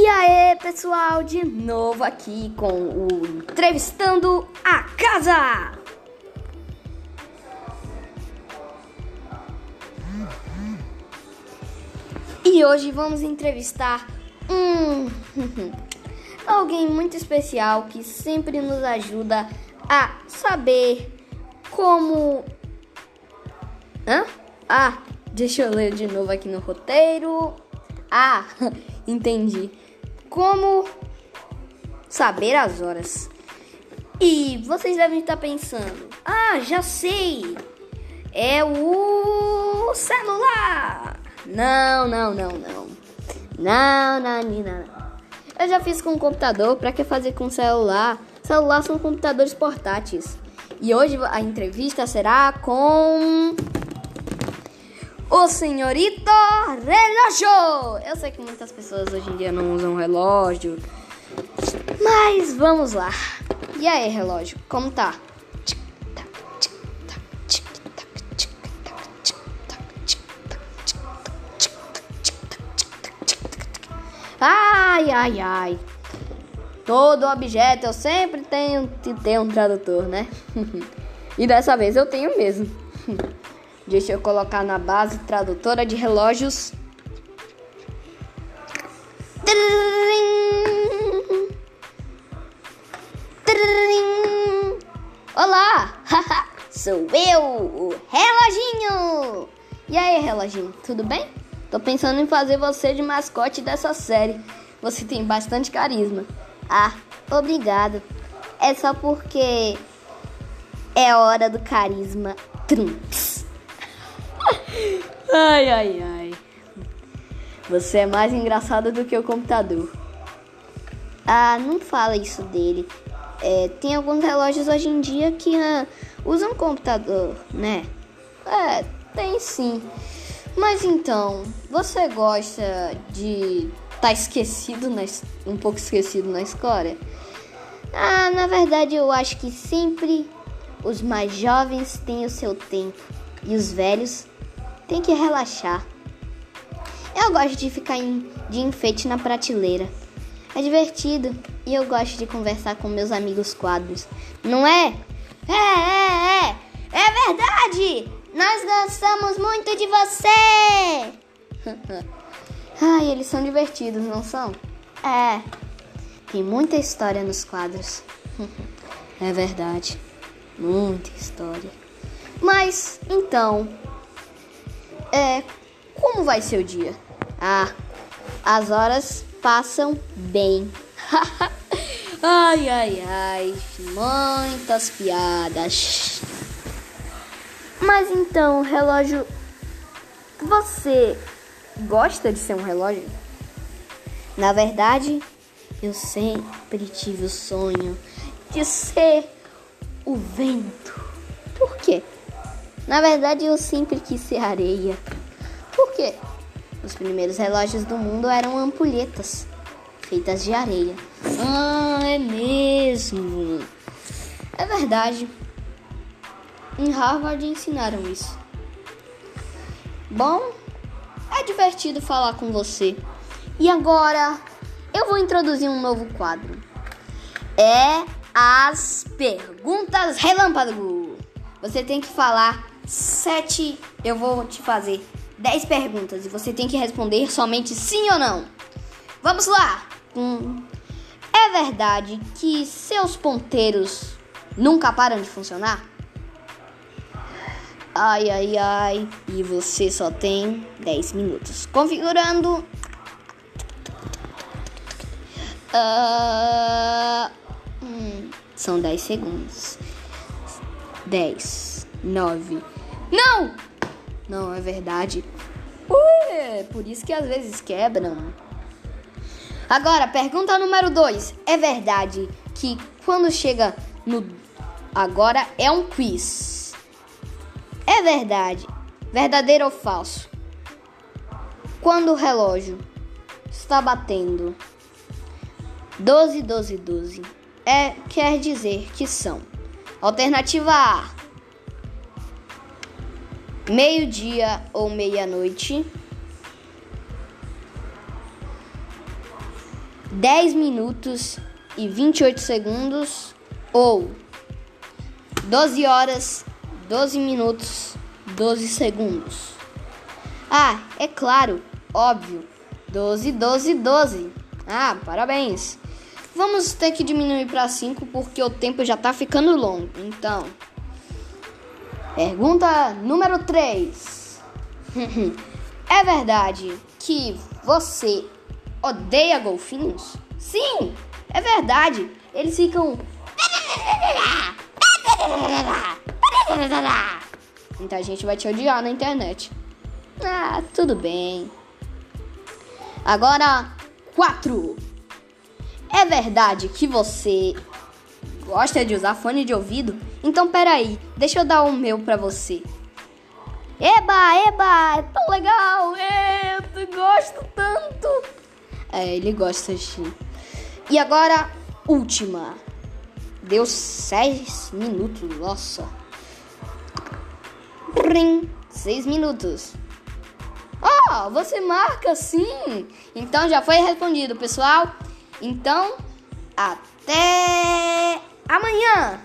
E aí, pessoal, de novo aqui com o Entrevistando a Casa. E hoje vamos entrevistar um alguém muito especial que sempre nos ajuda a saber como Hã? Ah, deixa eu ler de novo aqui no roteiro. Ah, entendi. Como saber as horas. E vocês devem estar pensando: ah, já sei! É o celular! Não, não, não, não. Não, não, não, não. Eu já fiz com o computador, pra que fazer com o celular? Celular são computadores portáteis. E hoje a entrevista será com o senhorito relógio. Eu sei que muitas pessoas hoje em dia não usam relógio, mas vamos lá. E aí, relógio, como tá? Ai, ai, ai. Todo objeto eu sempre tenho que ter um tradutor, né? e dessa vez eu tenho mesmo. Deixa eu colocar na base tradutora de relógios. Olá! Sou eu, o reloginho! E aí, reloginho, tudo bem? Tô pensando em fazer você de mascote dessa série. Você tem bastante carisma. Ah, obrigado. É só porque é hora do carisma Trunks. Ai, ai, ai. Você é mais engraçado do que o computador. Ah, não fala isso dele. É, tem alguns relógios hoje em dia que ah, usam computador, né? É, tem sim. Mas então, você gosta de estar tá esquecido, na, um pouco esquecido na escola? Ah, na verdade eu acho que sempre os mais jovens têm o seu tempo e os velhos tem que relaxar. Eu gosto de ficar em, de enfeite na prateleira. É divertido e eu gosto de conversar com meus amigos quadros. Não é? É, é, é! É verdade! Nós gostamos muito de você! Ai, eles são divertidos, não são? É. Tem muita história nos quadros. É verdade. Muita história. Mas, então, é, como vai ser o dia? Ah, as horas passam bem. ai, ai, ai, muitas piadas. Mas então, relógio, você gosta de ser um relógio? Na verdade, eu sempre tive o sonho de ser o vento. Por quê? Na verdade, eu sempre quis ser areia. Por quê? Os primeiros relógios do mundo eram ampulhetas feitas de areia. Ah, é mesmo. É verdade. Em Harvard ensinaram isso. Bom, é divertido falar com você. E agora eu vou introduzir um novo quadro. É as perguntas relâmpago. Você tem que falar sete. Eu vou te fazer dez perguntas e você tem que responder somente sim ou não. Vamos lá! Hum, é verdade que seus ponteiros nunca param de funcionar? Ai, ai, ai. E você só tem 10 minutos. Configurando. Uh, hum, são 10 segundos. 10, 9, não! Não, é verdade. Ui, por isso que às vezes quebram. Agora, pergunta número 2. É verdade que quando chega no. Agora é um quiz. É verdade. Verdadeiro ou falso? Quando o relógio está batendo 12, 12, 12, é, quer dizer que são. Alternativa A meio-dia ou meia-noite. 10 minutos e 28 segundos ou 12 horas, 12 minutos, 12 segundos. Ah, é claro, óbvio. 12, 12, 12. Ah, parabéns. Vamos ter que diminuir para 5 porque o tempo já tá ficando longo. Então, pergunta número 3. é verdade que você odeia golfinhos? Sim, é verdade. Eles ficam. Então a gente vai te odiar na internet. Ah, tudo bem. Agora, 4. É verdade que você gosta de usar fone de ouvido? Então peraí, deixa eu dar o meu pra você. Eba, eba, é tão legal! É, eu gosto tanto! É, ele gosta sim. E agora, última. Deu seis minutos, nossa. Rim, seis minutos. Oh, você marca sim! Então já foi respondido, pessoal. Então, até amanhã!